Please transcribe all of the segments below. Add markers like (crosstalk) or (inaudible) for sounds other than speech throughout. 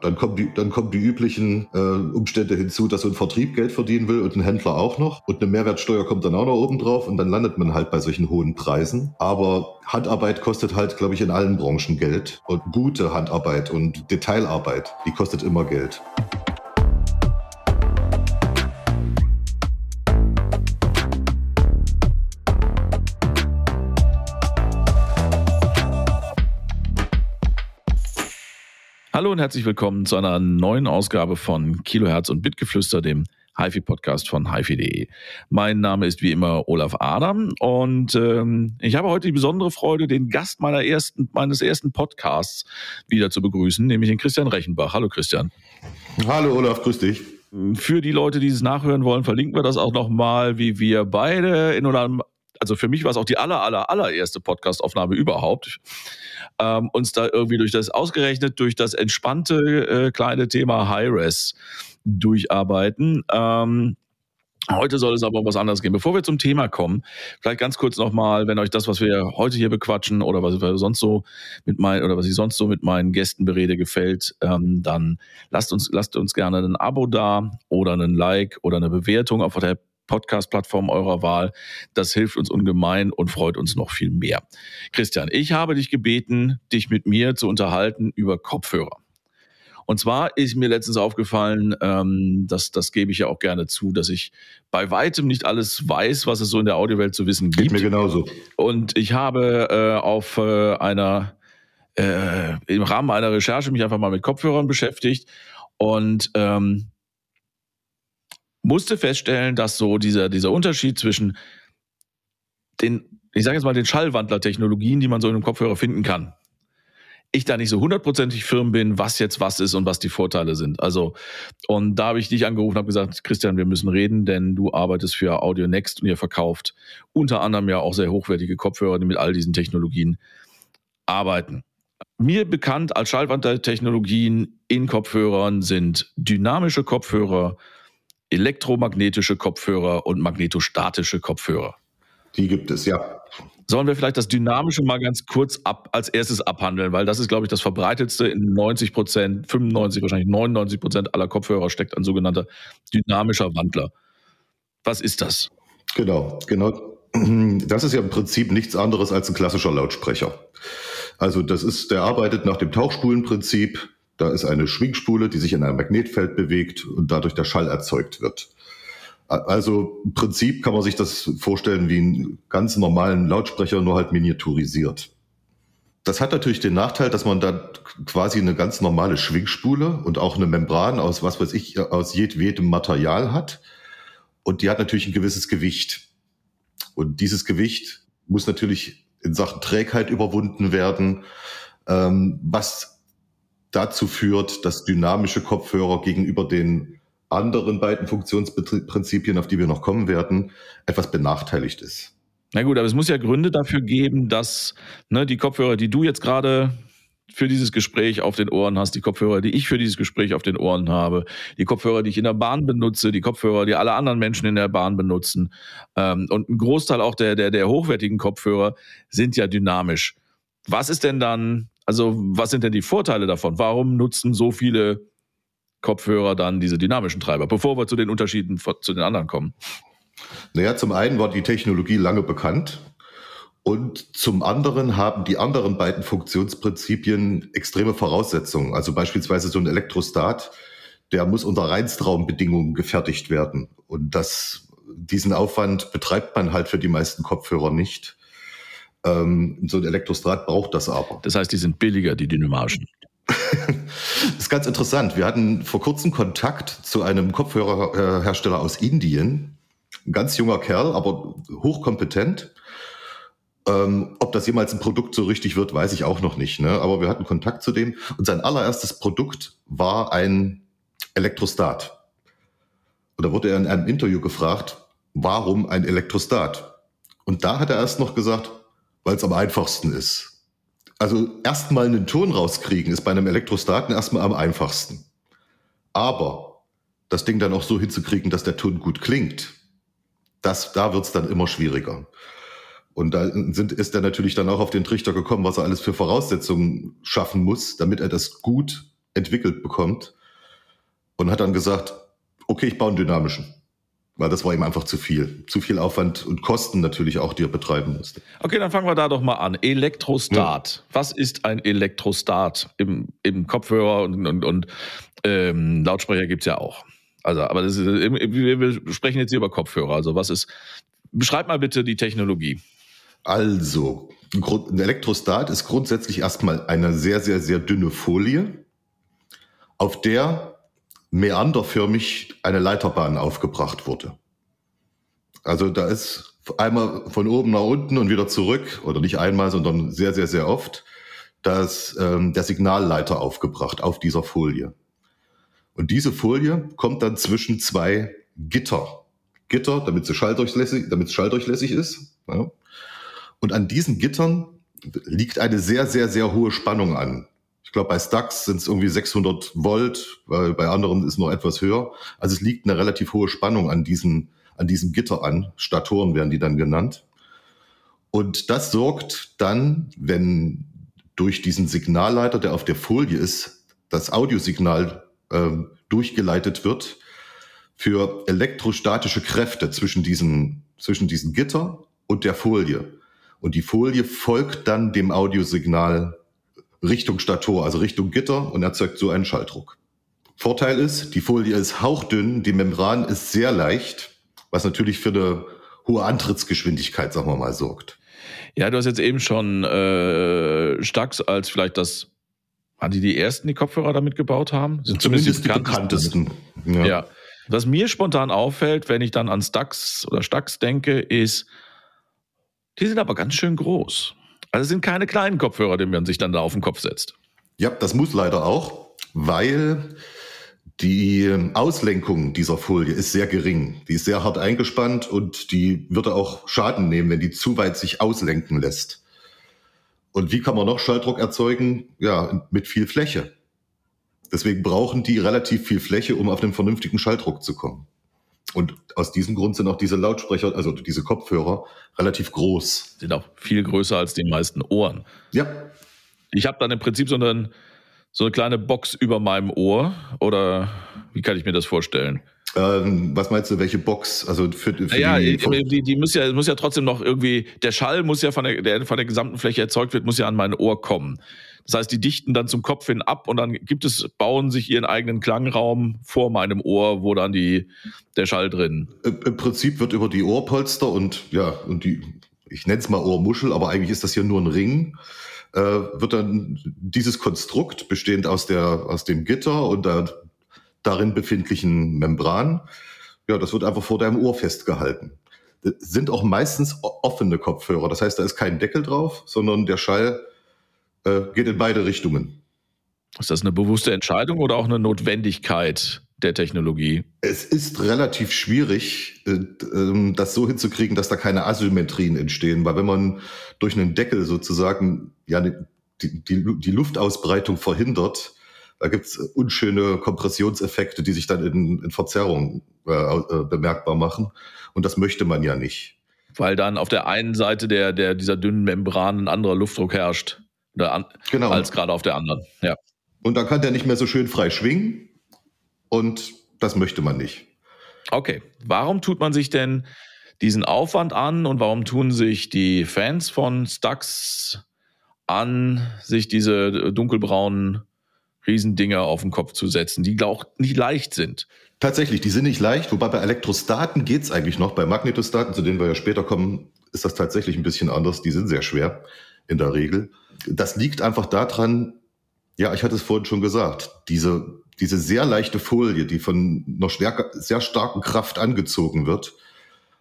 Dann kommen die, dann kommen die üblichen äh, Umstände hinzu, dass so ein Vertrieb Geld verdienen will und ein Händler auch noch. Und eine Mehrwertsteuer kommt dann auch noch oben drauf und dann landet man halt bei solchen hohen Preisen. Aber Handarbeit kostet halt, glaube ich, in allen Branchen Geld. Und gute Handarbeit und Detailarbeit, die kostet immer Geld. Hallo und herzlich willkommen zu einer neuen Ausgabe von Kilohertz und Bitgeflüster, dem HiFi-Podcast von HiFi.de. Mein Name ist wie immer Olaf Adam und ähm, ich habe heute die besondere Freude, den Gast meiner ersten, meines ersten Podcasts wieder zu begrüßen, nämlich den Christian Rechenbach. Hallo Christian. Hallo Olaf, grüß dich. Für die Leute, die es nachhören wollen, verlinken wir das auch nochmal, wie wir beide in oder also für mich war es auch die aller, aller, allererste Podcastaufnahme überhaupt, ähm, uns da irgendwie durch das ausgerechnet, durch das entspannte äh, kleine Thema High-Res durcharbeiten. Ähm, Heute soll es aber um was anderes gehen. Bevor wir zum Thema kommen, vielleicht ganz kurz nochmal, wenn euch das, was wir heute hier bequatschen oder was wir sonst so mit meinen oder was ich sonst so mit meinen Gästen berede, gefällt, ähm, dann lasst uns, lasst uns gerne ein Abo da oder einen Like oder eine Bewertung auf der Podcast-Plattform eurer Wahl. Das hilft uns ungemein und freut uns noch viel mehr. Christian, ich habe dich gebeten, dich mit mir zu unterhalten über Kopfhörer. Und zwar ist mir letztens aufgefallen, ähm, dass das gebe ich ja auch gerne zu, dass ich bei weitem nicht alles weiß, was es so in der Audiowelt zu wissen gibt. Geht mir genauso. Und ich habe äh, auf äh, einer äh, im Rahmen einer Recherche mich einfach mal mit Kopfhörern beschäftigt und ähm, musste feststellen, dass so dieser, dieser Unterschied zwischen den, ich sage jetzt mal, den Schallwandler-Technologien, die man so in einem Kopfhörer finden kann, ich da nicht so hundertprozentig firm bin, was jetzt was ist und was die Vorteile sind. Also, und da habe ich dich angerufen und habe gesagt, Christian, wir müssen reden, denn du arbeitest für Audio Next und ihr verkauft unter anderem ja auch sehr hochwertige Kopfhörer, die mit all diesen Technologien arbeiten. Mir bekannt als Schallwandler-Technologien in Kopfhörern sind dynamische Kopfhörer, elektromagnetische Kopfhörer und magnetostatische Kopfhörer. Die gibt es, ja. Sollen wir vielleicht das Dynamische mal ganz kurz ab, als erstes abhandeln, weil das ist, glaube ich, das verbreitetste in 90 Prozent, 95, wahrscheinlich 99 Prozent aller Kopfhörer steckt ein sogenannter dynamischer Wandler. Was ist das? Genau, genau. (clears throat) Das ist ja im Prinzip nichts anderes als ein klassischer Lautsprecher. Also das ist, der arbeitet nach dem Tauchspulenprinzip. Da ist eine Schwingspule, die sich in einem Magnetfeld bewegt und dadurch der Schall erzeugt wird. Also im Prinzip kann man sich das vorstellen wie einen ganz normalen Lautsprecher, nur halt miniaturisiert. Das hat natürlich den Nachteil, dass man da quasi eine ganz normale Schwingspule und auch eine Membran aus was weiß ich, aus jedwedem Material hat. Und die hat natürlich ein gewisses Gewicht. Und dieses Gewicht muss natürlich in Sachen Trägheit überwunden werden, ähm, was dazu führt, dass dynamische Kopfhörer gegenüber den anderen beiden Funktionsprinzipien, auf die wir noch kommen werden, etwas benachteiligt ist. Na gut, aber es muss ja Gründe dafür geben, dass ne, die Kopfhörer, die du jetzt gerade für dieses Gespräch auf den Ohren hast, die Kopfhörer, die ich für dieses Gespräch auf den Ohren habe, die Kopfhörer, die ich in der Bahn benutze, die Kopfhörer, die alle anderen Menschen in der Bahn benutzen ähm, und ein Großteil auch der, der, der hochwertigen Kopfhörer sind ja dynamisch. Was ist denn dann also was sind denn die Vorteile davon? Warum nutzen so viele Kopfhörer dann diese dynamischen Treiber, bevor wir zu den Unterschieden zu den anderen kommen? Naja, zum einen war die Technologie lange bekannt und zum anderen haben die anderen beiden Funktionsprinzipien extreme Voraussetzungen. Also beispielsweise so ein Elektrostat, der muss unter Reinstraumbedingungen gefertigt werden. Und das, diesen Aufwand betreibt man halt für die meisten Kopfhörer nicht. Ähm, so ein Elektrostrat braucht das aber. Das heißt, die sind billiger, die dynamarischen. das (laughs) ist ganz interessant. Wir hatten vor kurzem Kontakt zu einem Kopfhörerhersteller aus Indien. Ein ganz junger Kerl, aber hochkompetent. Ähm, ob das jemals ein Produkt so richtig wird, weiß ich auch noch nicht. Ne? Aber wir hatten Kontakt zu dem. Und sein allererstes Produkt war ein Elektrostat. Und da wurde er in einem Interview gefragt, warum ein Elektrostat? Und da hat er erst noch gesagt, weil es am einfachsten ist. Also erstmal einen Ton rauskriegen ist bei einem Elektrostaten erstmal am einfachsten. Aber das Ding dann auch so hinzukriegen, dass der Ton gut klingt, das, da wird's dann immer schwieriger. Und da sind, ist er natürlich dann auch auf den Trichter gekommen, was er alles für Voraussetzungen schaffen muss, damit er das gut entwickelt bekommt und hat dann gesagt, okay, ich baue einen dynamischen. Weil das war ihm einfach zu viel. Zu viel Aufwand und Kosten natürlich auch, die er betreiben musste. Okay, dann fangen wir da doch mal an. Elektrostat. Ja. Was ist ein Elektrostat? Im, im Kopfhörer und, und, und ähm, Lautsprecher gibt's ja auch. Also, aber das ist, wir sprechen jetzt hier über Kopfhörer. Also, was ist, beschreib mal bitte die Technologie. Also, ein Elektrostat ist grundsätzlich erstmal eine sehr, sehr, sehr dünne Folie, auf der meanderförmig eine Leiterbahn aufgebracht wurde. Also da ist einmal von oben nach unten und wieder zurück, oder nicht einmal, sondern sehr, sehr, sehr oft, dass ähm, der Signalleiter aufgebracht auf dieser Folie. Und diese Folie kommt dann zwischen zwei Gitter. Gitter, damit sie schalldurchlässig, damit es schalldurchlässig ist. Ja. Und an diesen Gittern liegt eine sehr, sehr, sehr hohe Spannung an glaube, bei Stux sind es irgendwie 600 Volt, weil bei anderen ist noch etwas höher. Also es liegt eine relativ hohe Spannung an diesen, an diesem Gitter an. Statoren werden die dann genannt. Und das sorgt dann, wenn durch diesen Signalleiter, der auf der Folie ist, das Audiosignal äh, durchgeleitet wird, für elektrostatische Kräfte zwischen diesen, zwischen diesen Gitter und der Folie. Und die Folie folgt dann dem Audiosignal Richtung Stator, also Richtung Gitter und erzeugt so einen Schalldruck. Vorteil ist, die Folie ist hauchdünn, die Membran ist sehr leicht, was natürlich für eine hohe Antrittsgeschwindigkeit, sagen wir mal, sorgt. Ja, du hast jetzt eben schon äh, Stax als vielleicht das, waren die die ersten, die Kopfhörer damit gebaut haben? Sind zumindest, zumindest die bekanntesten. Ja. ja. Was mir spontan auffällt, wenn ich dann an Stax oder Stax denke, ist, die sind aber ganz schön groß. Also es sind keine kleinen Kopfhörer, die man sich dann da auf den Kopf setzt. Ja, das muss leider auch, weil die Auslenkung dieser Folie ist sehr gering. Die ist sehr hart eingespannt und die würde auch Schaden nehmen, wenn die zu weit sich auslenken lässt. Und wie kann man noch Schalldruck erzeugen? Ja, mit viel Fläche. Deswegen brauchen die relativ viel Fläche, um auf den vernünftigen Schalldruck zu kommen. Und aus diesem Grund sind auch diese Lautsprecher, also diese Kopfhörer, relativ groß. Sind auch viel größer als die meisten Ohren. Ja. Ich habe dann im Prinzip so, einen, so eine kleine Box über meinem Ohr. Oder wie kann ich mir das vorstellen? Ähm, was meinst du, welche Box? Also für, für ja, die, die, die, muss ja, muss ja trotzdem noch irgendwie, der Schall muss ja von der, der von der gesamten Fläche erzeugt wird, muss ja an mein Ohr kommen. Das heißt, die dichten dann zum Kopf hin ab und dann gibt es, bauen sich ihren eigenen Klangraum vor meinem Ohr, wo dann die, der Schall drin. Im Prinzip wird über die Ohrpolster und ja, und die, ich nenne es mal Ohrmuschel, aber eigentlich ist das hier nur ein Ring, äh, wird dann dieses Konstrukt bestehend aus der, aus dem Gitter und der darin befindlichen Membran, ja, das wird einfach vor deinem Ohr festgehalten. Das sind auch meistens offene Kopfhörer. Das heißt, da ist kein Deckel drauf, sondern der Schall äh, geht in beide Richtungen. Ist das eine bewusste Entscheidung oder auch eine Notwendigkeit der Technologie? Es ist relativ schwierig, äh, ähm, das so hinzukriegen, dass da keine Asymmetrien entstehen, weil wenn man durch einen Deckel sozusagen ja die, die, die Luftausbreitung verhindert, da gibt es unschöne Kompressionseffekte, die sich dann in, in Verzerrung äh, äh, bemerkbar machen. Und das möchte man ja nicht. Weil dann auf der einen Seite der, der, dieser dünnen Membran ein anderer Luftdruck herrscht an, genau. als gerade auf der anderen. Ja. Und dann kann der nicht mehr so schön frei schwingen und das möchte man nicht. Okay, warum tut man sich denn diesen Aufwand an und warum tun sich die Fans von Stux an, sich diese dunkelbraunen Riesendinger auf den Kopf zu setzen, die auch nicht leicht sind? Tatsächlich, die sind nicht leicht, wobei bei Elektrostaten geht es eigentlich noch. Bei Magnetostaten, zu denen wir ja später kommen, ist das tatsächlich ein bisschen anders. Die sind sehr schwer in der Regel. Das liegt einfach daran, ja, ich hatte es vorhin schon gesagt, diese, diese sehr leichte Folie, die von einer stärker, sehr starken Kraft angezogen wird,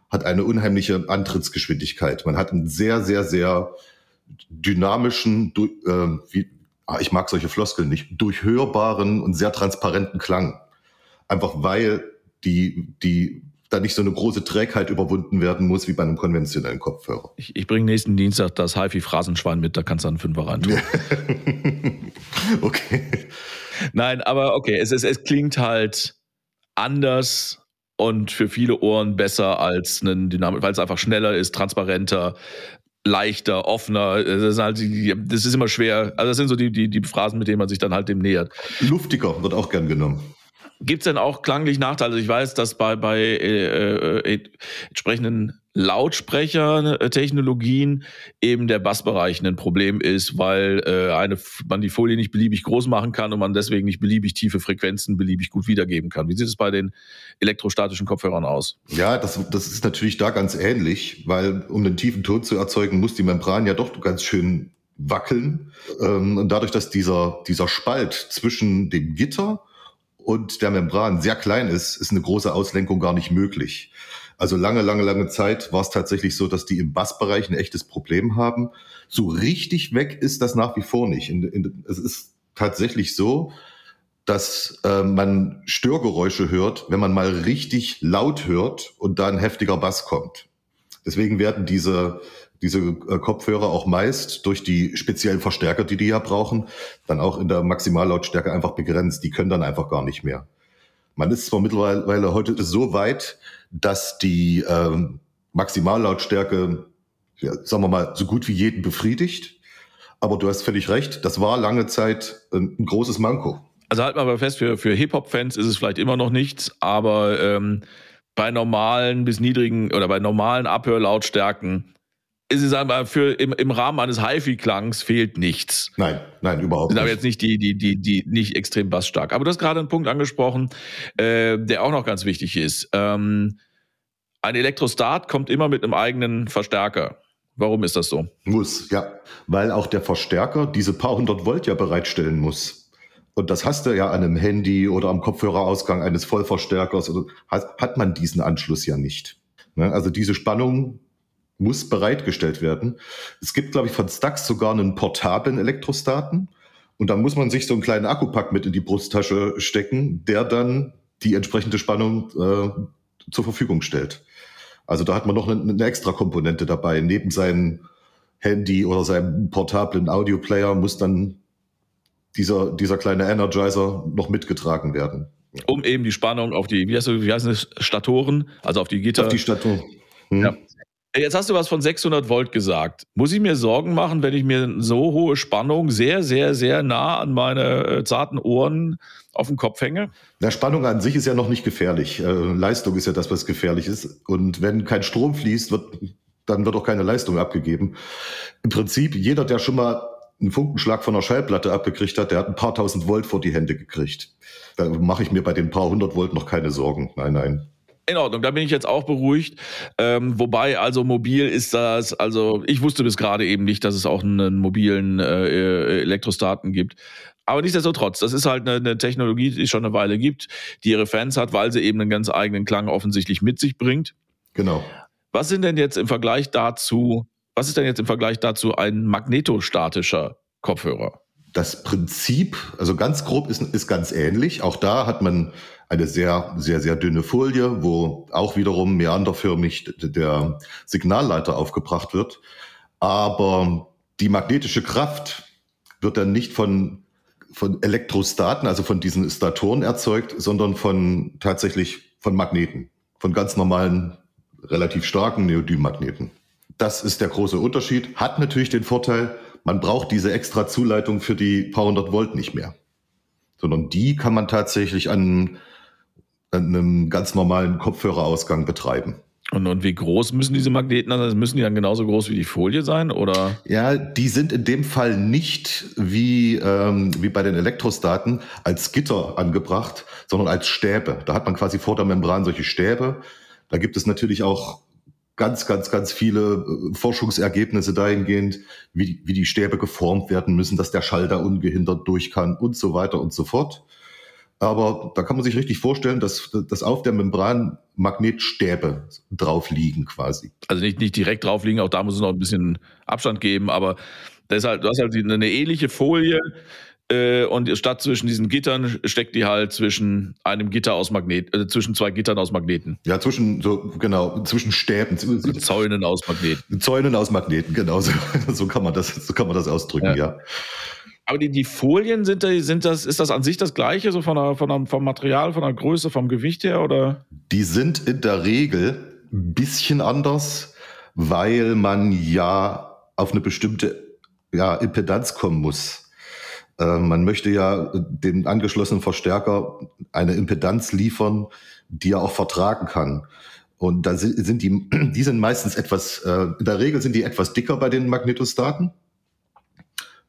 hat eine unheimliche Antrittsgeschwindigkeit. Man hat einen sehr, sehr, sehr dynamischen, äh, wie, ich mag solche Floskeln nicht, durchhörbaren und sehr transparenten Klang. Einfach weil die, die da nicht so eine große Trägheit überwunden werden muss wie bei einem konventionellen Kopfhörer. Ich, ich bringe nächsten Dienstag das HiFi-Phrasenschwein mit, da kannst du einen Fünfer rein tun. (laughs) okay. Nein, aber okay, es, es, es klingt halt anders und für viele Ohren besser als ein Dynamik, weil es einfach schneller ist, transparenter. Leichter, offener. Das ist, halt, das ist immer schwer. Also das sind so die, die, die Phrasen, mit denen man sich dann halt dem nähert. Luftiger wird auch gern genommen. Gibt es denn auch klanglich Nachteile? Also ich weiß, dass bei, bei äh, äh, entsprechenden Lautsprechertechnologien eben der Bassbereich ein Problem ist, weil äh, eine, man die Folie nicht beliebig groß machen kann und man deswegen nicht beliebig tiefe Frequenzen beliebig gut wiedergeben kann. Wie sieht es bei den elektrostatischen Kopfhörern aus? Ja, das, das ist natürlich da ganz ähnlich, weil um den tiefen Ton zu erzeugen, muss die Membran ja doch ganz schön wackeln. Ähm, und dadurch, dass dieser, dieser Spalt zwischen dem Gitter und der Membran sehr klein ist, ist eine große Auslenkung gar nicht möglich. Also lange, lange, lange Zeit war es tatsächlich so, dass die im Bassbereich ein echtes Problem haben. So richtig weg ist das nach wie vor nicht. In, in, es ist tatsächlich so, dass äh, man Störgeräusche hört, wenn man mal richtig laut hört und da ein heftiger Bass kommt. Deswegen werden diese, diese äh, Kopfhörer auch meist durch die speziellen Verstärker, die die ja brauchen, dann auch in der Maximallautstärke einfach begrenzt. Die können dann einfach gar nicht mehr. Man ist zwar mittlerweile heute so weit, dass die ähm, Maximallautstärke, ja, sagen wir mal, so gut wie jeden befriedigt. Aber du hast völlig recht, das war lange Zeit ein, ein großes Manko. Also halt mal fest, für, für Hip-Hop-Fans ist es vielleicht immer noch nichts, aber ähm, bei normalen bis niedrigen oder bei normalen Abhörlautstärken ist es einfach für im, im Rahmen eines HiFi-Klangs fehlt nichts. Nein, nein, überhaupt nicht. Sind aber jetzt nicht die, die, die, die nicht extrem bassstark. Aber du hast gerade einen Punkt angesprochen, äh, der auch noch ganz wichtig ist. Ähm, ein Elektrostat kommt immer mit einem eigenen Verstärker. Warum ist das so? Muss, ja. Weil auch der Verstärker diese paar hundert Volt ja bereitstellen muss. Und das hast du ja an einem Handy oder am Kopfhörerausgang eines Vollverstärkers. Oder hat, hat man diesen Anschluss ja nicht. Ne? Also diese Spannung muss bereitgestellt werden. Es gibt, glaube ich, von Stax sogar einen portablen Elektrostaten. Und da muss man sich so einen kleinen Akkupack mit in die Brusttasche stecken, der dann die entsprechende Spannung äh, zur Verfügung stellt. Also da hat man noch eine, eine extra Komponente dabei. Neben seinem Handy oder seinem portablen Audioplayer muss dann dieser, dieser kleine Energizer noch mitgetragen werden. Um eben die Spannung auf die, wie heißt, wie heißt es, Statoren, also auf die Gitter. Auf die Statoren. Hm. Ja, Jetzt hast du was von 600 Volt gesagt. Muss ich mir Sorgen machen, wenn ich mir so hohe Spannung sehr, sehr, sehr nah an meine äh, zarten Ohren auf den Kopf hänge? Na, Spannung an sich ist ja noch nicht gefährlich. Äh, Leistung ist ja das, was gefährlich ist. Und wenn kein Strom fließt, wird, dann wird auch keine Leistung abgegeben. Im Prinzip, jeder, der schon mal einen Funkenschlag von einer Schallplatte abgekriegt hat, der hat ein paar tausend Volt vor die Hände gekriegt. Da mache ich mir bei den paar hundert Volt noch keine Sorgen. Nein, nein. In Ordnung, da bin ich jetzt auch beruhigt. Ähm, wobei, also mobil ist das, also ich wusste bis gerade eben nicht, dass es auch einen mobilen äh, Elektrostaten gibt. Aber nichtsdestotrotz, das ist halt eine, eine Technologie, die es schon eine Weile gibt, die ihre Fans hat, weil sie eben einen ganz eigenen Klang offensichtlich mit sich bringt. Genau. Was sind denn jetzt im Vergleich dazu, was ist denn jetzt im Vergleich dazu ein magnetostatischer Kopfhörer? Das Prinzip, also ganz grob, ist, ist ganz ähnlich. Auch da hat man eine sehr, sehr, sehr dünne Folie, wo auch wiederum meanderförmig der Signalleiter aufgebracht wird. Aber die magnetische Kraft wird dann nicht von, von Elektrostaten, also von diesen Statoren erzeugt, sondern von tatsächlich von Magneten, von ganz normalen, relativ starken Neodym-Magneten. Das ist der große Unterschied. Hat natürlich den Vorteil, man braucht diese extra Zuleitung für die paar hundert Volt nicht mehr, sondern die kann man tatsächlich an einem ganz normalen Kopfhörerausgang betreiben. Und, und wie groß müssen diese Magneten sein? Also müssen die dann genauso groß wie die Folie sein? Oder? Ja, die sind in dem Fall nicht wie, ähm, wie bei den Elektrostaten als Gitter angebracht, sondern als Stäbe. Da hat man quasi vor der Membran solche Stäbe. Da gibt es natürlich auch ganz, ganz, ganz viele äh, Forschungsergebnisse dahingehend, wie, wie die Stäbe geformt werden müssen, dass der Schall da ungehindert durch kann und so weiter und so fort. Aber da kann man sich richtig vorstellen, dass, dass auf der Membran Magnetstäbe drauf liegen quasi. Also nicht, nicht direkt drauf liegen, auch da muss es noch ein bisschen Abstand geben, aber deshalb, du hast halt eine ähnliche Folie äh, und statt zwischen diesen Gittern steckt die halt zwischen einem Gitter aus Magnet, äh, zwischen zwei Gittern aus Magneten. Ja, zwischen, so, genau, zwischen Stäben. Zäunen aus Magneten. Zäunen aus Magneten, genau, so, (laughs) so kann man das, so kann man das ausdrücken, ja. ja. Aber die, die Folien sind, sind das, ist das an sich das gleiche, so von der, von der, vom Material, von der Größe, vom Gewicht her, oder? Die sind in der Regel ein bisschen anders, weil man ja auf eine bestimmte ja, Impedanz kommen muss. Äh, man möchte ja dem angeschlossenen Verstärker eine Impedanz liefern, die er auch vertragen kann. Und da sind die, (clears throat) die sind meistens etwas, äh, in der Regel sind die etwas dicker bei den Magnetostaten.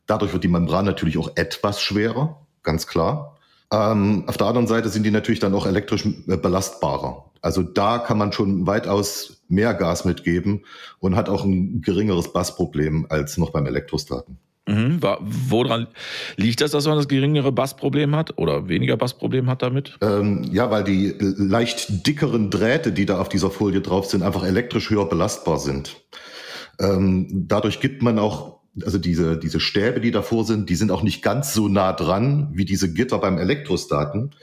Dadurch wird die Membran natürlich auch etwas schwerer, ganz klar. Ähm, auf der anderen Seite sind die natürlich dann auch elektrisch äh, belastbarer. Also da kann man schon weitaus mehr Gas mitgeben und hat auch ein geringeres Bassproblem als noch beim Elektrostaten. Mhm. Woran liegt das, dass man das geringere Bassproblem hat oder weniger Bassproblem hat damit? Ähm, ja, weil die leicht dickeren Drähte, die da auf dieser Folie drauf sind, einfach elektrisch höher belastbar sind. Ähm, dadurch gibt man auch, also diese, diese Stäbe, die davor sind, die sind auch nicht ganz so nah dran wie diese Gitter beim Elektrostaten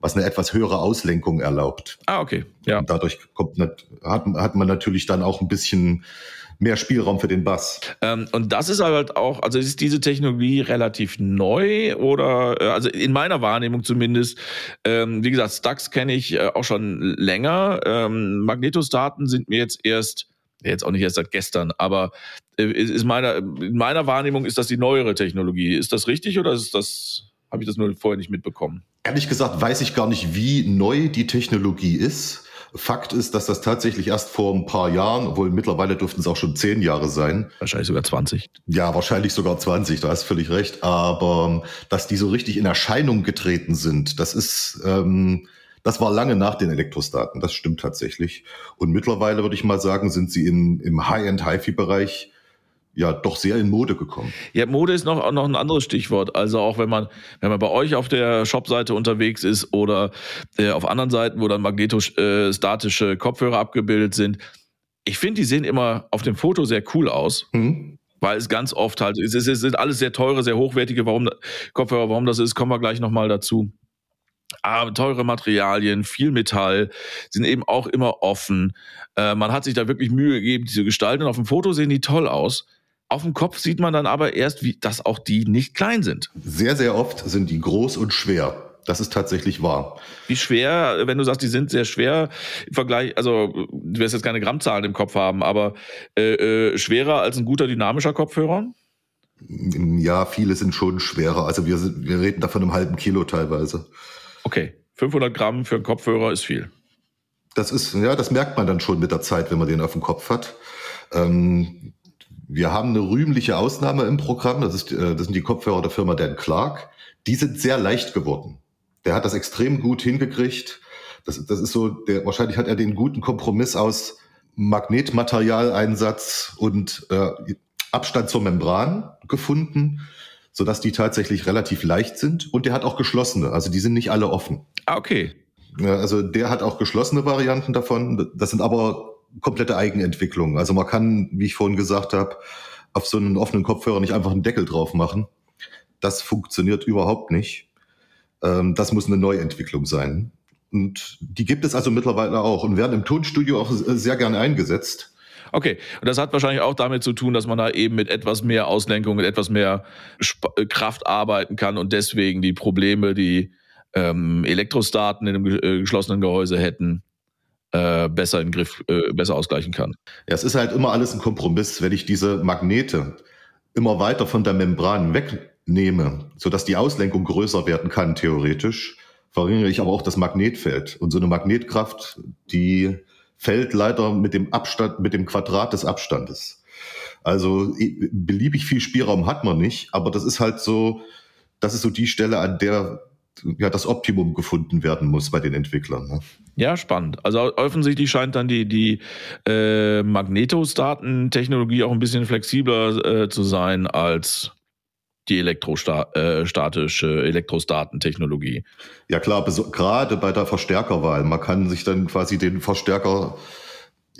was eine etwas höhere Auslenkung erlaubt. Ah, okay. Ja. Und dadurch kommt, hat, hat man natürlich dann auch ein bisschen mehr Spielraum für den Bass. Ähm, und das ist halt auch, also ist diese Technologie relativ neu oder, äh, also in meiner Wahrnehmung zumindest, ähm, wie gesagt, Stux kenne ich äh, auch schon länger. Ähm, Magnetostaten sind mir jetzt erst jetzt auch nicht erst seit gestern, aber ist meiner, in meiner Wahrnehmung ist das die neuere Technologie. Ist das richtig oder ist das, habe ich das nur vorher nicht mitbekommen? Ehrlich gesagt weiß ich gar nicht, wie neu die Technologie ist. Fakt ist, dass das tatsächlich erst vor ein paar Jahren, obwohl mittlerweile dürften es auch schon zehn Jahre sein. Wahrscheinlich sogar 20. Ja, wahrscheinlich sogar 20, da hast völlig recht. Aber ähm, dass die so richtig in Erscheinung getreten sind, das ist, ähm, das war lange nach den Elektrostaten, das stimmt tatsächlich. Und mittlerweile würde ich mal sagen, sind sie in, im High-End-HiFi-Bereich ja doch sehr in Mode gekommen. Ja, Mode ist noch, noch ein anderes Stichwort. Also auch wenn man, wenn man bei euch auf der Shop-Seite unterwegs ist oder äh, auf anderen Seiten, wo dann magnetostatische Kopfhörer abgebildet sind. Ich finde, die sehen immer auf dem Foto sehr cool aus. Mhm. Weil es ganz oft halt, es, es sind alles sehr teure, sehr hochwertige warum, Kopfhörer, warum das ist, kommen wir gleich nochmal dazu. Aber teure Materialien, viel Metall, sind eben auch immer offen. Äh, man hat sich da wirklich Mühe gegeben, diese gestalten. Und auf dem Foto sehen die toll aus. Auf dem Kopf sieht man dann aber erst, wie, dass auch die nicht klein sind. Sehr, sehr oft sind die groß und schwer. Das ist tatsächlich wahr. Wie schwer, wenn du sagst, die sind sehr schwer im Vergleich, also du wirst jetzt keine Grammzahlen im Kopf haben, aber äh, äh, schwerer als ein guter dynamischer Kopfhörer? Ja, viele sind schon schwerer. Also wir, wir reden da von einem halben Kilo teilweise. Okay, 500 Gramm für einen Kopfhörer ist viel. Das ist, ja, das merkt man dann schon mit der Zeit, wenn man den auf dem Kopf hat. Ähm, wir haben eine rühmliche Ausnahme im Programm. Das, ist, äh, das sind die Kopfhörer der Firma Dan Clark. Die sind sehr leicht geworden. Der hat das extrem gut hingekriegt. Das, das ist so, der, wahrscheinlich hat er den guten Kompromiss aus Magnetmaterialeinsatz und äh, Abstand zur Membran gefunden, sodass die tatsächlich relativ leicht sind. Und der hat auch geschlossene, also die sind nicht alle offen. Ah, okay. Also der hat auch geschlossene Varianten davon. Das sind aber komplette Eigenentwicklung. Also man kann, wie ich vorhin gesagt habe, auf so einen offenen Kopfhörer nicht einfach einen Deckel drauf machen. Das funktioniert überhaupt nicht. Ähm, das muss eine Neuentwicklung sein. Und die gibt es also mittlerweile auch und werden im Tonstudio auch sehr gerne eingesetzt. Okay, und das hat wahrscheinlich auch damit zu tun, dass man da eben mit etwas mehr Auslenkung, mit etwas mehr Sp äh, Kraft arbeiten kann und deswegen die Probleme, die ähm, Elektrostaten in einem äh, geschlossenen Gehäuse hätten, äh, besser in Griff, äh, besser ausgleichen kann. Ja, es ist halt immer alles ein Kompromiss, wenn ich diese Magnete immer weiter von der Membran wegnehme, sodass die Auslenkung größer werden kann, theoretisch, verringere ich aber auch das Magnetfeld. Und so eine Magnetkraft, die fällt leider mit dem Abstand, mit dem Quadrat des Abstandes. Also beliebig viel Spielraum hat man nicht, aber das ist halt so, das ist so die Stelle, an der ja das Optimum gefunden werden muss bei den Entwicklern. Ne? Ja, spannend. Also offensichtlich scheint dann die, die äh, Magnetostatentechnologie auch ein bisschen flexibler äh, zu sein als die elektrostatische äh, Elektrostatentechnologie. Ja klar, gerade bei der Verstärkerwahl. Man kann sich dann quasi den Verstärker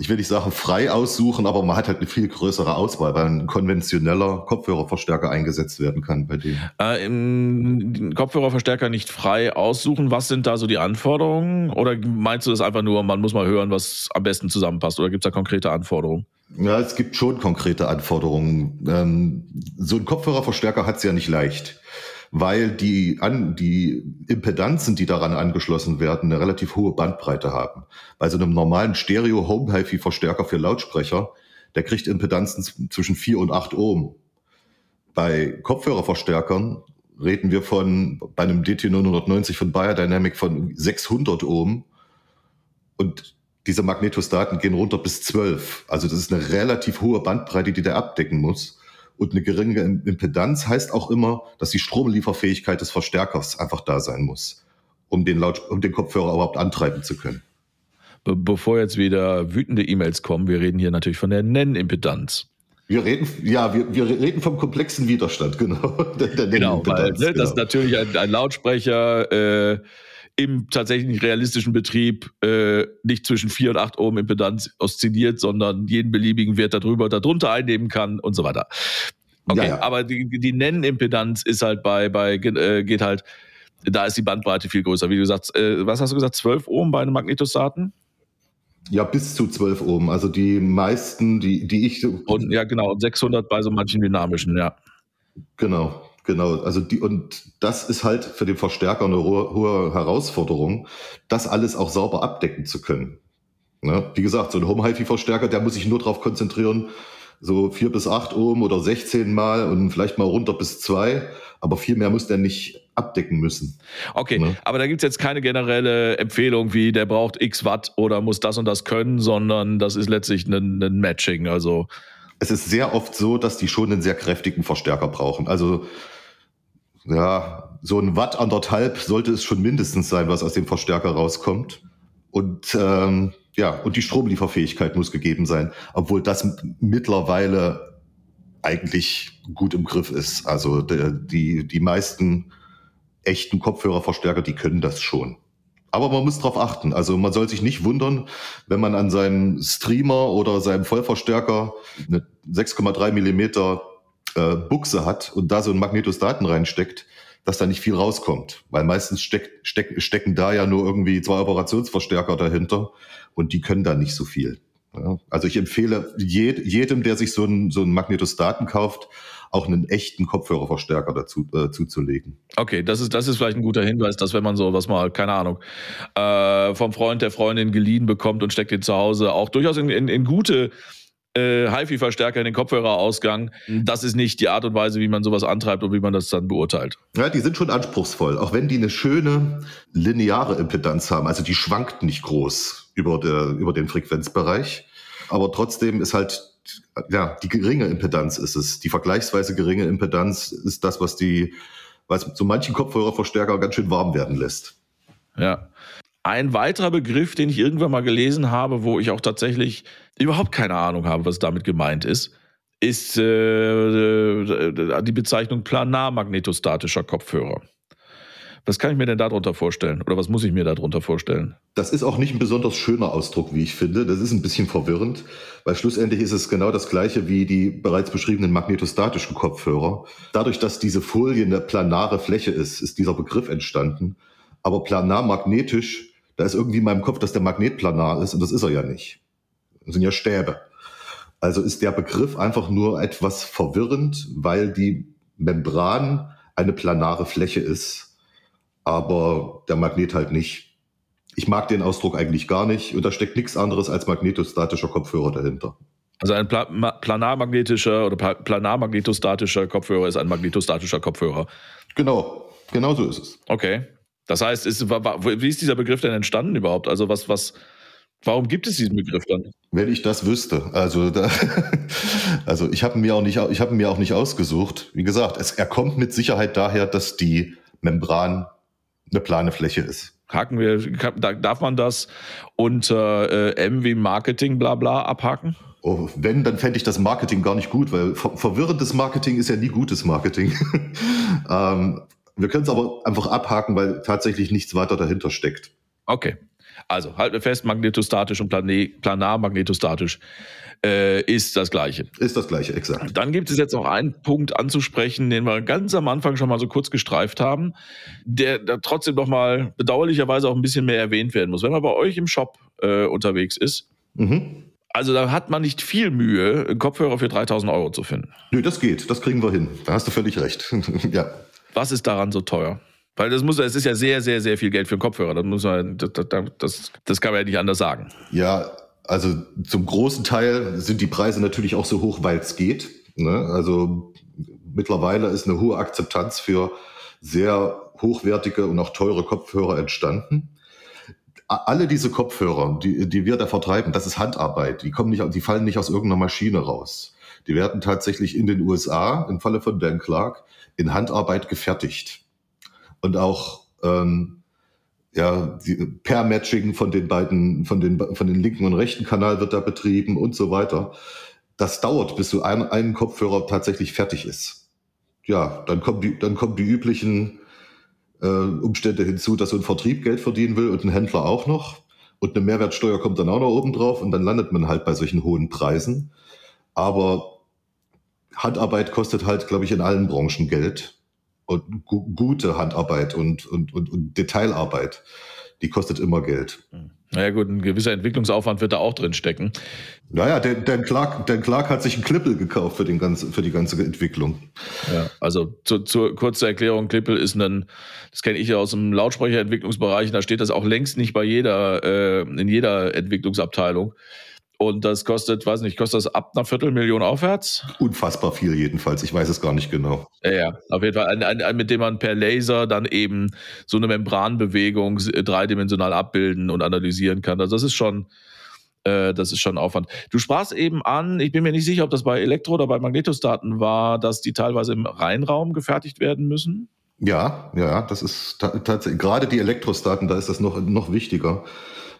ich will nicht sagen frei aussuchen, aber man hat halt eine viel größere Auswahl, weil ein konventioneller Kopfhörerverstärker eingesetzt werden kann bei dem. Äh, im Kopfhörerverstärker nicht frei aussuchen. Was sind da so die Anforderungen? Oder meinst du das einfach nur, man muss mal hören, was am besten zusammenpasst? Oder gibt es da konkrete Anforderungen? Ja, es gibt schon konkrete Anforderungen. Ähm, so ein Kopfhörerverstärker hat es ja nicht leicht weil die, an, die Impedanzen, die daran angeschlossen werden, eine relativ hohe Bandbreite haben. Bei so einem normalen Stereo-Home-HiFi-Verstärker für Lautsprecher der kriegt Impedanzen zwischen 4 und 8 Ohm. Bei Kopfhörerverstärkern reden wir von, bei einem DT990 von Biodynamic von 600 Ohm. Und diese Magnetostaten gehen runter bis 12. Also das ist eine relativ hohe Bandbreite, die der abdecken muss. Und eine geringe Impedanz heißt auch immer, dass die Stromlieferfähigkeit des Verstärkers einfach da sein muss, um den, Laut um den Kopfhörer überhaupt antreiben zu können. Be bevor jetzt wieder wütende E-Mails kommen, wir reden hier natürlich von der Nennimpedanz. Wir reden, ja, wir, wir reden vom komplexen Widerstand, (laughs) genau. Der, der genau, weil, ne, genau. das ist natürlich ein, ein Lautsprecher äh, im tatsächlichen realistischen Betrieb äh, nicht zwischen 4 und 8 Ohm Impedanz oszilliert, sondern jeden beliebigen Wert darüber oder darunter einnehmen kann und so weiter. Okay, ja, ja. aber die, die Nennimpedanz ist halt bei, bei äh, geht halt, da ist die Bandbreite viel größer. Wie du sagst, äh, was hast du gesagt, 12 Ohm bei einem Magnetostaten? Ja, bis zu 12 Ohm. Also die meisten, die, die ich. Und, ja, genau. Und 600 bei so manchen dynamischen, ja. Genau, genau. Also die, und das ist halt für den Verstärker eine hohe, hohe Herausforderung, das alles auch sauber abdecken zu können. Ne? Wie gesagt, so ein Home-HiFi-Verstärker, der muss sich nur darauf konzentrieren, so vier bis acht Ohm oder 16 mal und vielleicht mal runter bis zwei. Aber viel mehr muss der nicht abdecken müssen. Okay, ne? aber da gibt es jetzt keine generelle Empfehlung, wie der braucht x Watt oder muss das und das können, sondern das ist letztlich ein, ein Matching. Also es ist sehr oft so, dass die schon einen sehr kräftigen Verstärker brauchen. Also ja, so ein Watt anderthalb sollte es schon mindestens sein, was aus dem Verstärker rauskommt. Und ähm, ja, und die Stromlieferfähigkeit muss gegeben sein, obwohl das mittlerweile eigentlich gut im Griff ist. Also die, die meisten echten Kopfhörerverstärker, die können das schon. Aber man muss darauf achten. Also man soll sich nicht wundern, wenn man an seinem Streamer oder seinem Vollverstärker eine 6,3 Millimeter äh, Buchse hat und da so ein Magnetostaten reinsteckt, dass da nicht viel rauskommt. Weil meistens steck, steck, stecken da ja nur irgendwie zwei Operationsverstärker dahinter und die können da nicht so viel. Ja, also ich empfehle jed, jedem, der sich so einen, so einen Magnetostaten kauft, auch einen echten Kopfhörerverstärker dazu äh, zuzulegen. Okay, das ist, das ist vielleicht ein guter Hinweis, dass wenn man so was mal, keine Ahnung, äh, vom Freund der Freundin geliehen bekommt und steckt ihn zu Hause, auch durchaus in, in, in gute äh, HiFi-Verstärker in den Kopfhörerausgang. Das ist nicht die Art und Weise, wie man sowas antreibt und wie man das dann beurteilt. Ja, die sind schon anspruchsvoll, auch wenn die eine schöne lineare Impedanz haben. Also die schwankt nicht groß über, der, über den Frequenzbereich. Aber trotzdem ist halt ja, die geringe Impedanz ist es. Die vergleichsweise geringe Impedanz ist das, was die, was so manchen Kopfhörerverstärker ganz schön warm werden lässt. Ja. Ein weiterer Begriff, den ich irgendwann mal gelesen habe, wo ich auch tatsächlich überhaupt keine Ahnung habe, was damit gemeint ist, ist äh, die Bezeichnung planarmagnetostatischer Kopfhörer. Was kann ich mir denn darunter vorstellen? Oder was muss ich mir darunter vorstellen? Das ist auch nicht ein besonders schöner Ausdruck, wie ich finde. Das ist ein bisschen verwirrend, weil schlussendlich ist es genau das gleiche wie die bereits beschriebenen magnetostatischen Kopfhörer. Dadurch, dass diese Folie eine planare Fläche ist, ist dieser Begriff entstanden. Aber planar magnetisch, da ist irgendwie in meinem Kopf, dass der Magnet planar ist und das ist er ja nicht. Das sind ja Stäbe. Also ist der Begriff einfach nur etwas verwirrend, weil die Membran eine planare Fläche ist aber der Magnet halt nicht. Ich mag den Ausdruck eigentlich gar nicht und da steckt nichts anderes als magnetostatischer Kopfhörer dahinter. Also ein Pla planarmagnetischer oder planarmagnetostatischer Kopfhörer ist ein magnetostatischer Kopfhörer. Genau, genau so ist es. Okay. Das heißt, ist, wie ist dieser Begriff denn entstanden überhaupt? Also was, was, warum gibt es diesen Begriff dann? Wenn ich das wüsste. Also, da, (laughs) also ich habe mir auch nicht, ich habe mir auch nicht ausgesucht. Wie gesagt, es, er kommt mit Sicherheit daher, dass die Membran eine plane Fläche ist. Haken wir, darf man das unter äh, M wie Marketing bla bla abhaken? Oh, wenn, dann fände ich das Marketing gar nicht gut, weil ver verwirrendes Marketing ist ja nie gutes Marketing. (laughs) ähm, wir können es aber einfach abhaken, weil tatsächlich nichts weiter dahinter steckt. Okay. Also halten wir fest, magnetostatisch und planar magnetostatisch äh, ist das Gleiche. Ist das Gleiche, exakt. Dann gibt es jetzt noch einen Punkt anzusprechen, den wir ganz am Anfang schon mal so kurz gestreift haben, der, der trotzdem noch mal bedauerlicherweise auch ein bisschen mehr erwähnt werden muss. Wenn man bei euch im Shop äh, unterwegs ist, mhm. Also da hat man nicht viel Mühe, einen Kopfhörer für 3000 Euro zu finden. Nö, das geht, das kriegen wir hin. Da hast du völlig recht. (laughs) ja. Was ist daran so teuer? Weil das muss, es ist ja sehr, sehr, sehr viel Geld für einen Kopfhörer. Das, muss man, das, das, das kann man ja nicht anders sagen. Ja, also zum großen Teil sind die Preise natürlich auch so hoch, weil es geht. Ne? Also mittlerweile ist eine hohe Akzeptanz für sehr hochwertige und auch teure Kopfhörer entstanden. Alle diese Kopfhörer, die, die wir da vertreiben, das ist Handarbeit. Die kommen nicht, die fallen nicht aus irgendeiner Maschine raus. Die werden tatsächlich in den USA, im Falle von Dan Clark, in Handarbeit gefertigt. Und auch ähm, ja, die, per Matching von den beiden, von den, von den linken und rechten Kanal wird da betrieben und so weiter. Das dauert, bis so ein, ein Kopfhörer tatsächlich fertig ist. Ja, dann kommen die, dann kommen die üblichen äh, Umstände hinzu, dass so ein Vertrieb Geld verdienen will und ein Händler auch noch. Und eine Mehrwertsteuer kommt dann auch noch oben drauf und dann landet man halt bei solchen hohen Preisen. Aber Handarbeit kostet halt, glaube ich, in allen Branchen Geld. Und gu gute Handarbeit und, und, und, und Detailarbeit, die kostet immer Geld. Naja gut, ein gewisser Entwicklungsaufwand wird da auch drin stecken. Naja, Dan, Dan, Clark, Dan Clark hat sich einen Klippel gekauft für, den ganzen, für die ganze Entwicklung. Ja, also zu, zu, kurze Erklärung, Klippel ist ein, das kenne ich ja aus dem Lautsprecherentwicklungsbereich, da steht das auch längst nicht bei jeder, äh, in jeder Entwicklungsabteilung. Und das kostet, weiß nicht, kostet das ab einer Viertelmillion aufwärts? Unfassbar viel jedenfalls. Ich weiß es gar nicht genau. Ja, ja. auf jeden Fall. Ein, ein, ein, mit dem man per Laser dann eben so eine Membranbewegung dreidimensional abbilden und analysieren kann. Also das ist schon, äh, das ist schon Aufwand. Du sprachst eben an, ich bin mir nicht sicher, ob das bei Elektro- oder bei Magnetostaten war, dass die teilweise im Reinraum gefertigt werden müssen. Ja, ja, das ist tatsächlich, gerade die Elektrostaten, da ist das noch, noch wichtiger.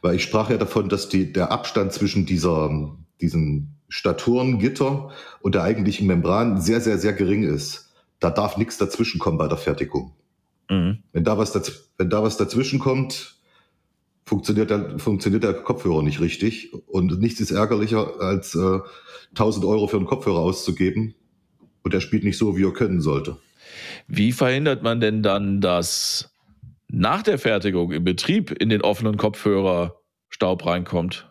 Weil ich sprach ja davon, dass die, der Abstand zwischen dieser, diesem Staturengitter und der eigentlichen Membran sehr, sehr, sehr gering ist. Da darf nichts dazwischenkommen bei der Fertigung. Mhm. Wenn, da was daz wenn da was dazwischen kommt, funktioniert der, funktioniert der Kopfhörer nicht richtig. Und nichts ist ärgerlicher, als äh, 1000 Euro für einen Kopfhörer auszugeben und der spielt nicht so, wie er können sollte. Wie verhindert man denn dann, dass nach der Fertigung im Betrieb in den offenen Kopfhörer Staub reinkommt,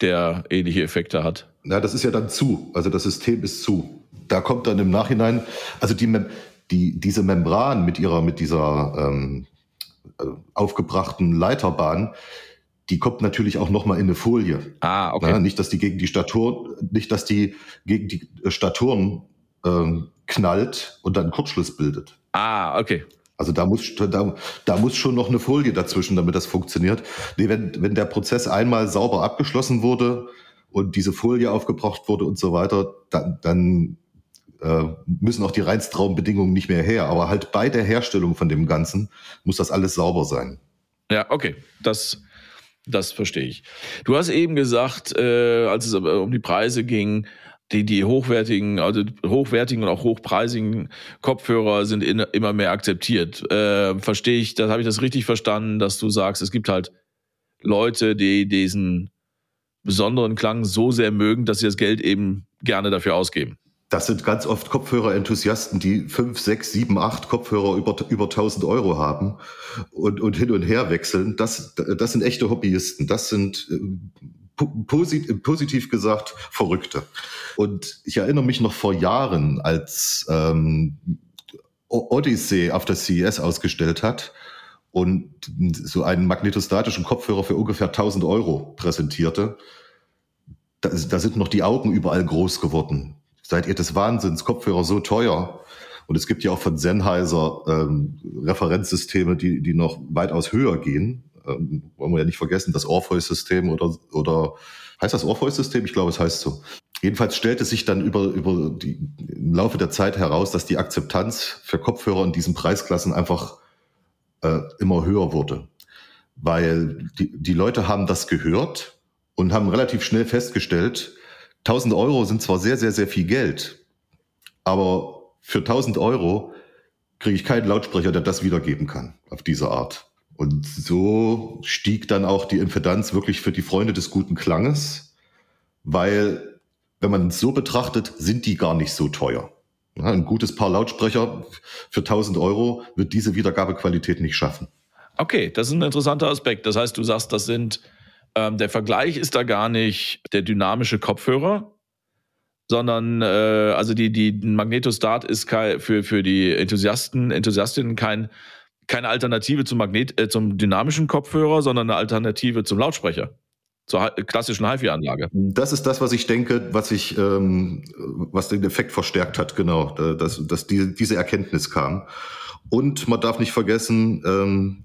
der ähnliche Effekte hat. Na, das ist ja dann zu. Also das System ist zu. Da kommt dann im Nachhinein, also die, die diese Membran mit ihrer, mit dieser ähm, äh, aufgebrachten Leiterbahn, die kommt natürlich auch noch mal in eine Folie. Ah, okay. Na, nicht, dass die gegen die Statur, nicht, dass die gegen die Staturen ähm, knallt und dann Kurzschluss bildet. Ah, okay. Also da muss, da, da muss schon noch eine Folie dazwischen, damit das funktioniert. Nee, wenn, wenn der Prozess einmal sauber abgeschlossen wurde und diese Folie aufgebracht wurde und so weiter, dann, dann äh, müssen auch die Reinstraumbedingungen nicht mehr her. Aber halt bei der Herstellung von dem Ganzen muss das alles sauber sein. Ja, okay. Das, das verstehe ich. Du hast eben gesagt, äh, als es um die Preise ging, die, die hochwertigen, also hochwertigen und auch hochpreisigen Kopfhörer sind in, immer mehr akzeptiert. Äh, verstehe ich, das habe ich das richtig verstanden, dass du sagst, es gibt halt Leute, die diesen besonderen Klang so sehr mögen, dass sie das Geld eben gerne dafür ausgeben. Das sind ganz oft Kopfhörer-Enthusiasten, die fünf, sechs, sieben, acht Kopfhörer über, über 1000 Euro haben und, und hin und her wechseln. Das, das sind echte Hobbyisten. Das sind äh, posit positiv gesagt Verrückte. Und ich erinnere mich noch vor Jahren, als ähm, Odyssey auf der CES ausgestellt hat und so einen magnetostatischen Kopfhörer für ungefähr 1000 Euro präsentierte. Da, da sind noch die Augen überall groß geworden. Seid ihr des Wahnsinns? Kopfhörer so teuer. Und es gibt ja auch von Sennheiser ähm, Referenzsysteme, die, die noch weitaus höher gehen ähm, wollen wir ja nicht vergessen, das Orpheus-System oder, oder heißt das Orpheus-System? Ich glaube, es heißt so. Jedenfalls stellte sich dann über, über die, im Laufe der Zeit heraus, dass die Akzeptanz für Kopfhörer in diesen Preisklassen einfach äh, immer höher wurde. Weil die, die Leute haben das gehört und haben relativ schnell festgestellt, 1000 Euro sind zwar sehr, sehr, sehr viel Geld, aber für 1000 Euro kriege ich keinen Lautsprecher, der das wiedergeben kann auf diese Art. Und so stieg dann auch die Impedanz wirklich für die Freunde des guten Klanges, weil, wenn man es so betrachtet, sind die gar nicht so teuer. Ein gutes Paar Lautsprecher für 1000 Euro wird diese Wiedergabequalität nicht schaffen. Okay, das ist ein interessanter Aspekt. Das heißt, du sagst, das sind, ähm, der Vergleich ist da gar nicht der dynamische Kopfhörer, sondern äh, also die, die Magnetostat ist kein, für, für die Enthusiasten, Enthusiastinnen kein keine Alternative zum Magnet, äh, zum dynamischen Kopfhörer, sondern eine Alternative zum Lautsprecher. zur klassischen HiFi-Anlage. Das ist das, was ich denke, was ich, ähm, was den Effekt verstärkt hat, genau, dass, dass die, diese Erkenntnis kam. Und man darf nicht vergessen, ähm,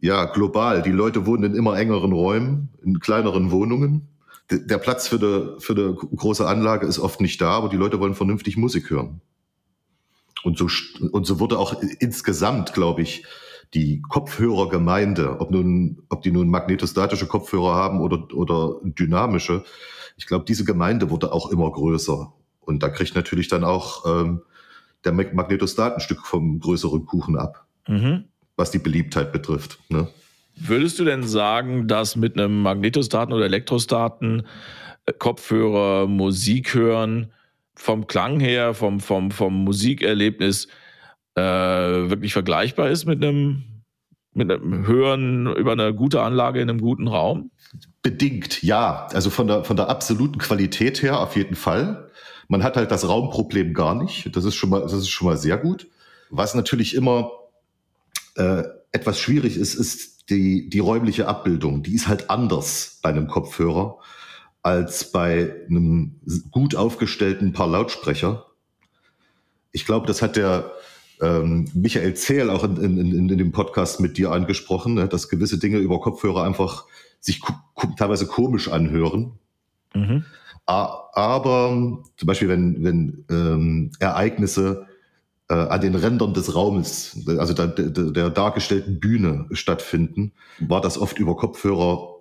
ja, global, die Leute wohnen in immer engeren Räumen, in kleineren Wohnungen. Der Platz für eine, für große Anlage ist oft nicht da, aber die Leute wollen vernünftig Musik hören. Und so, und so wurde auch insgesamt, glaube ich, die Kopfhörergemeinde, ob nun, ob die nun magnetostatische Kopfhörer haben oder, oder dynamische, ich glaube, diese Gemeinde wurde auch immer größer. Und da kriegt natürlich dann auch ähm, der Magnetostat ein Stück vom größeren Kuchen ab, mhm. was die Beliebtheit betrifft. Ne? Würdest du denn sagen, dass mit einem Magnetostaten oder Elektrostaten äh, Kopfhörer Musik hören vom Klang her, vom, vom, vom Musikerlebnis äh, wirklich vergleichbar ist mit einem, mit einem Hören über eine gute Anlage in einem guten Raum? Bedingt, ja. Also von der, von der absoluten Qualität her auf jeden Fall. Man hat halt das Raumproblem gar nicht. Das ist schon mal, das ist schon mal sehr gut. Was natürlich immer äh, etwas schwierig ist, ist die, die räumliche Abbildung. Die ist halt anders bei einem Kopfhörer als bei einem gut aufgestellten Paar Lautsprecher. Ich glaube, das hat der ähm, Michael Zehl auch in, in, in, in dem Podcast mit dir angesprochen, ne, dass gewisse Dinge über Kopfhörer einfach sich teilweise komisch anhören. Mhm. Aber zum Beispiel, wenn, wenn ähm, Ereignisse äh, an den Rändern des Raumes, also der, der, der dargestellten Bühne stattfinden, war das oft über Kopfhörer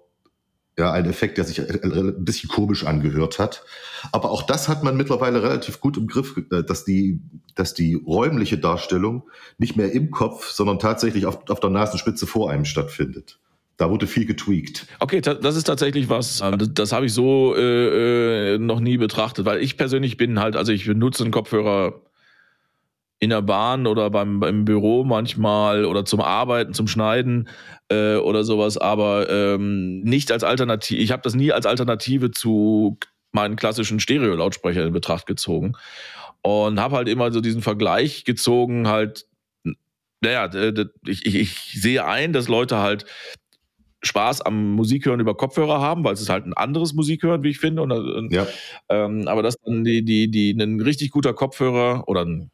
ja, ein Effekt, der sich ein bisschen komisch angehört hat. Aber auch das hat man mittlerweile relativ gut im Griff, äh, dass die, dass die räumliche Darstellung nicht mehr im Kopf, sondern tatsächlich auf, auf der Nasenspitze vor einem stattfindet. Da wurde viel getweakt. Okay, das ist tatsächlich was, äh, das, das habe ich so äh, äh, noch nie betrachtet, weil ich persönlich bin halt, also ich benutze einen Kopfhörer in der Bahn oder beim, beim Büro manchmal oder zum Arbeiten, zum Schneiden äh, oder sowas, aber ähm, nicht als Alternative. Ich habe das nie als Alternative zu meinen klassischen Stereo-Lautsprechern in Betracht gezogen und habe halt immer so diesen Vergleich gezogen, halt, naja, ich, ich, ich sehe ein, dass Leute halt Spaß am Musikhören über Kopfhörer haben, weil es ist halt ein anderes Musikhören, wie ich finde. Und, und ja. ähm, aber dass dann die, die, die, ein richtig guter Kopfhörer oder ein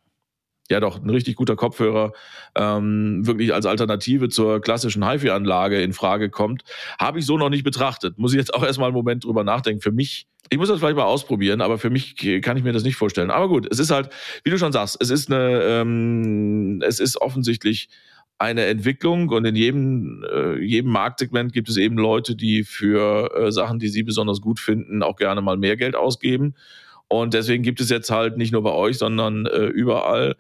ja doch ein richtig guter Kopfhörer ähm, wirklich als Alternative zur klassischen HiFi-Anlage in Frage kommt, habe ich so noch nicht betrachtet. Muss ich jetzt auch erstmal einen Moment drüber nachdenken. Für mich, ich muss das vielleicht mal ausprobieren, aber für mich kann ich mir das nicht vorstellen. Aber gut, es ist halt, wie du schon sagst, es ist eine, ähm, es ist offensichtlich eine Entwicklung und in jedem, äh, jedem Marktsegment gibt es eben Leute, die für äh, Sachen, die sie besonders gut finden, auch gerne mal mehr Geld ausgeben. Und deswegen gibt es jetzt halt nicht nur bei euch, sondern äh, überall,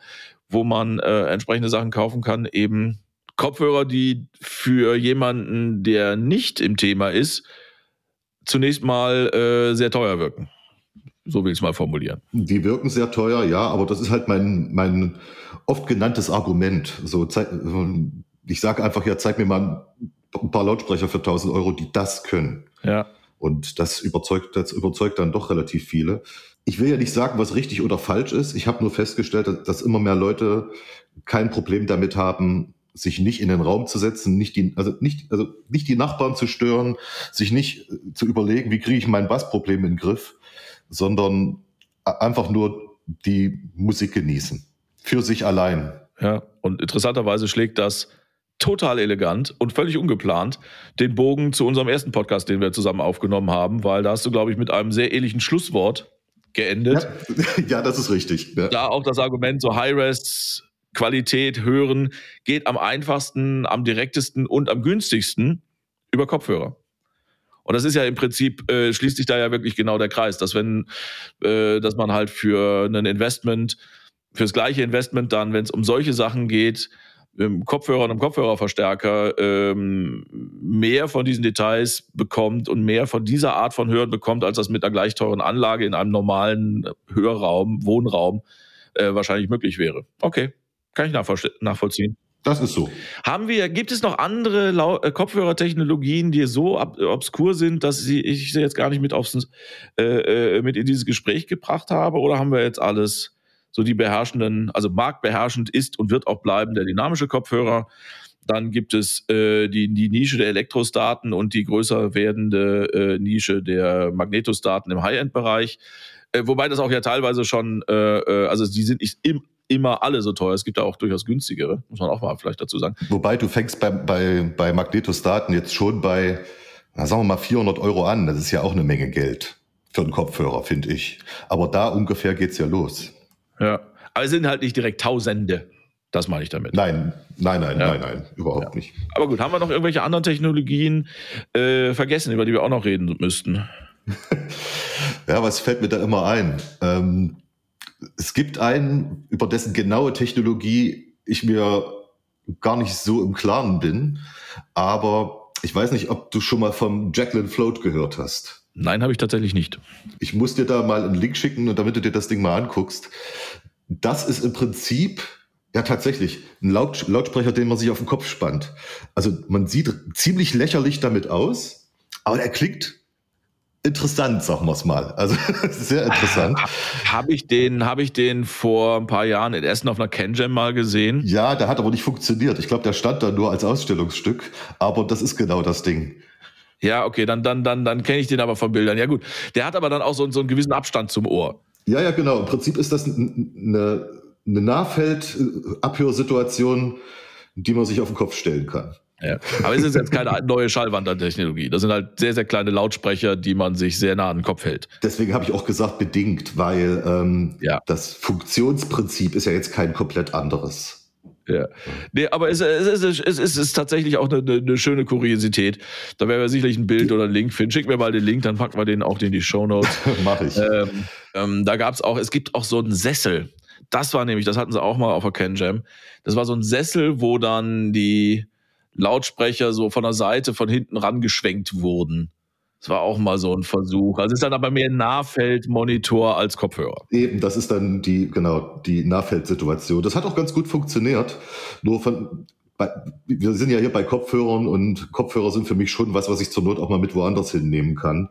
wo man äh, entsprechende Sachen kaufen kann, eben Kopfhörer, die für jemanden, der nicht im Thema ist, zunächst mal äh, sehr teuer wirken. So will ich es mal formulieren. Die wirken sehr teuer, ja, aber das ist halt mein, mein oft genanntes Argument. So, ich sage einfach, ja, zeig mir mal ein paar Lautsprecher für 1000 Euro, die das können. Ja. Und das überzeugt, das überzeugt dann doch relativ viele ich will ja nicht sagen, was richtig oder falsch ist. Ich habe nur festgestellt, dass immer mehr Leute kein Problem damit haben, sich nicht in den Raum zu setzen, nicht die, also nicht, also nicht die Nachbarn zu stören, sich nicht äh, zu überlegen, wie kriege ich mein Bassproblem in den Griff, sondern einfach nur die Musik genießen. Für sich allein. Ja, und interessanterweise schlägt das total elegant und völlig ungeplant den Bogen zu unserem ersten Podcast, den wir zusammen aufgenommen haben, weil da hast du, glaube ich, mit einem sehr ähnlichen Schlusswort geendet. Ja, (laughs) ja das ist richtig. Ja. Da auch das Argument, so High-Res, Qualität hören, geht am einfachsten, am direktesten und am günstigsten über Kopfhörer. Und das ist ja im Prinzip, äh, schließt sich da ja wirklich genau der Kreis, dass wenn, äh, dass man halt für ein Investment, fürs gleiche Investment dann, wenn es um solche Sachen geht, im Kopfhörer und im Kopfhörerverstärker ähm, mehr von diesen Details bekommt und mehr von dieser Art von Hören bekommt, als das mit einer gleich teuren Anlage in einem normalen Hörraum, Wohnraum äh, wahrscheinlich möglich wäre. Okay, kann ich nachvollziehen. Das ist so. Haben wir, gibt es noch andere Lau äh, Kopfhörertechnologien, die so obskur sind, dass sie, ich sie jetzt gar nicht mit aufs, äh, äh, mit in dieses Gespräch gebracht habe? Oder haben wir jetzt alles so die beherrschenden, also marktbeherrschend ist und wird auch bleiben der dynamische Kopfhörer. Dann gibt es äh, die, die Nische der Elektrostaten und die größer werdende äh, Nische der Magnetostaten im High-End-Bereich. Äh, wobei das auch ja teilweise schon, äh, äh, also die sind nicht im, immer alle so teuer. Es gibt da auch durchaus günstigere, muss man auch mal vielleicht dazu sagen. Wobei du fängst bei, bei, bei Magnetostaten jetzt schon bei, na, sagen wir mal, 400 Euro an. Das ist ja auch eine Menge Geld für einen Kopfhörer, finde ich. Aber da ungefähr geht's ja los. Ja, aber es sind halt nicht direkt Tausende. Das meine ich damit. Nein, nein, nein, ja. nein, nein, überhaupt ja. nicht. Aber gut, haben wir noch irgendwelche anderen Technologien äh, vergessen, über die wir auch noch reden müssten? (laughs) ja, was fällt mir da immer ein? Ähm, es gibt einen, über dessen genaue Technologie ich mir gar nicht so im Klaren bin, aber ich weiß nicht, ob du schon mal vom Jacqueline Float gehört hast. Nein, habe ich tatsächlich nicht. Ich muss dir da mal einen Link schicken und damit du dir das Ding mal anguckst. Das ist im Prinzip ja, tatsächlich. Ein Laut Lautsprecher, den man sich auf den Kopf spannt. Also man sieht ziemlich lächerlich damit aus, aber der klingt interessant, sagen wir es mal. Also (laughs) sehr interessant. Habe ich den, habe ich den vor ein paar Jahren in Essen auf einer CanJam mal gesehen? Ja, der hat aber nicht funktioniert. Ich glaube, der stand da nur als Ausstellungsstück, aber das ist genau das Ding. Ja, okay, dann, dann, dann, dann kenne ich den aber von Bildern. Ja, gut. Der hat aber dann auch so, so einen gewissen Abstand zum Ohr. Ja, ja, genau. Im Prinzip ist das eine, eine Nahfeldabhörsituation, die man sich auf den Kopf stellen kann. Ja. Aber es ist jetzt keine (laughs) neue Schallwandertechnologie. Das sind halt sehr, sehr kleine Lautsprecher, die man sich sehr nah an den Kopf hält. Deswegen habe ich auch gesagt bedingt, weil ähm, ja. das Funktionsprinzip ist ja jetzt kein komplett anderes. Ja. Nee, aber es, es, es, es, ist tatsächlich auch eine, eine, schöne Kuriosität. Da werden wir sicherlich ein Bild oder einen Link finden. Schick mir mal den Link, dann packen wir den auch in die Show Notes. (laughs) Mach ich. Ähm, ähm, da gab es auch, es gibt auch so einen Sessel. Das war nämlich, das hatten sie auch mal auf der CanJam. Das war so ein Sessel, wo dann die Lautsprecher so von der Seite, von hinten rangeschwenkt wurden. Das war auch mal so ein Versuch. Also ist dann aber mehr Nahfeldmonitor als Kopfhörer. Eben, das ist dann die, genau, die Nahfeldsituation. Das hat auch ganz gut funktioniert. Nur von, bei, wir sind ja hier bei Kopfhörern und Kopfhörer sind für mich schon was, was ich zur Not auch mal mit woanders hinnehmen kann.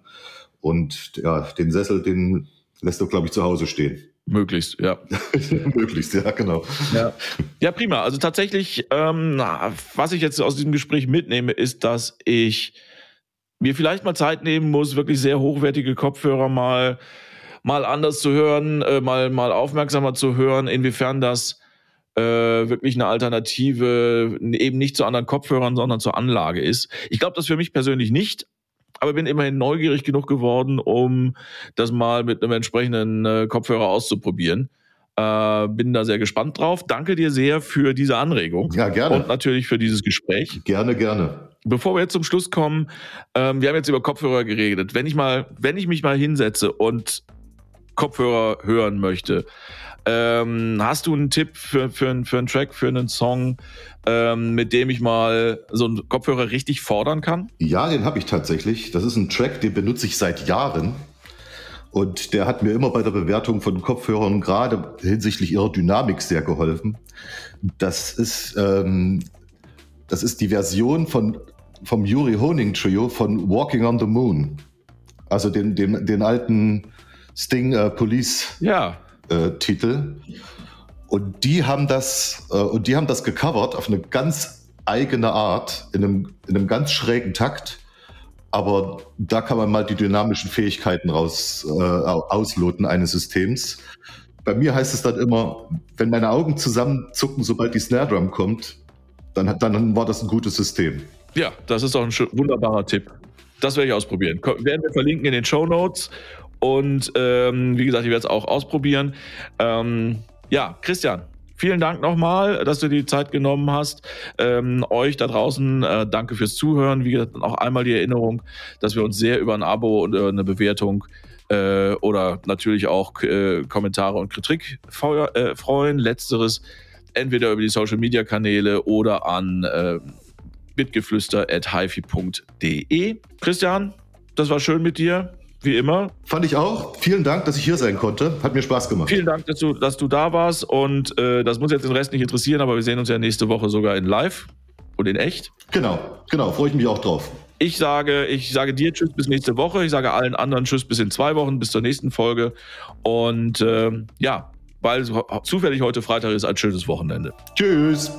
Und ja, den Sessel, den lässt du, glaube ich, zu Hause stehen. Möglichst, ja. (laughs) Möglichst, ja, genau. Ja, ja prima. Also tatsächlich, ähm, was ich jetzt aus diesem Gespräch mitnehme, ist, dass ich mir vielleicht mal Zeit nehmen muss, wirklich sehr hochwertige Kopfhörer mal, mal anders zu hören, äh, mal, mal aufmerksamer zu hören, inwiefern das äh, wirklich eine Alternative eben nicht zu anderen Kopfhörern, sondern zur Anlage ist. Ich glaube das für mich persönlich nicht, aber bin immerhin neugierig genug geworden, um das mal mit einem entsprechenden äh, Kopfhörer auszuprobieren. Äh, bin da sehr gespannt drauf. Danke dir sehr für diese Anregung. Ja, gerne. Und natürlich für dieses Gespräch. Gerne, gerne. Bevor wir jetzt zum Schluss kommen, ähm, wir haben jetzt über Kopfhörer geredet. Wenn ich mal, wenn ich mich mal hinsetze und Kopfhörer hören möchte, ähm, hast du einen Tipp für, für, für einen Track, für einen Song, ähm, mit dem ich mal so einen Kopfhörer richtig fordern kann? Ja, den habe ich tatsächlich. Das ist ein Track, den benutze ich seit Jahren. Und der hat mir immer bei der Bewertung von Kopfhörern gerade hinsichtlich ihrer Dynamik sehr geholfen. Das ist, ähm, das ist die Version von, vom Yuri Honing Trio von Walking on the Moon. Also den, den, den alten Sting äh, Police ja. äh, Titel. Und die haben das, äh, und die haben das gecovert auf eine ganz eigene Art, in einem, in einem ganz schrägen Takt. Aber da kann man mal die dynamischen Fähigkeiten raus äh, ausloten eines Systems. Bei mir heißt es dann immer, wenn meine Augen zusammenzucken, sobald die Snare Drum kommt, dann, dann war das ein gutes System. Ja, das ist auch ein wunderbarer Tipp. Das werde ich ausprobieren. Werden wir verlinken in den Show Notes. Und ähm, wie gesagt, ich werde es auch ausprobieren. Ähm, ja, Christian, Vielen Dank nochmal, dass du die Zeit genommen hast. Ähm, euch da draußen äh, danke fürs Zuhören. Wie gesagt, auch einmal die Erinnerung, dass wir uns sehr über ein Abo und äh, eine Bewertung äh, oder natürlich auch äh, Kommentare und Kritik äh, freuen. Letzteres entweder über die Social Media Kanäle oder an äh, bitgeflüster.hifi.de. Christian, das war schön mit dir wie immer. Fand ich auch. Vielen Dank, dass ich hier sein konnte. Hat mir Spaß gemacht. Vielen Dank, dass du, dass du da warst. Und äh, das muss jetzt den Rest nicht interessieren, aber wir sehen uns ja nächste Woche sogar in live und in echt. Genau, genau. Freue ich mich auch drauf. Ich sage, ich sage dir Tschüss bis nächste Woche. Ich sage allen anderen Tschüss bis in zwei Wochen, bis zur nächsten Folge. Und äh, ja, weil zufällig heute Freitag ist, ein schönes Wochenende. Tschüss.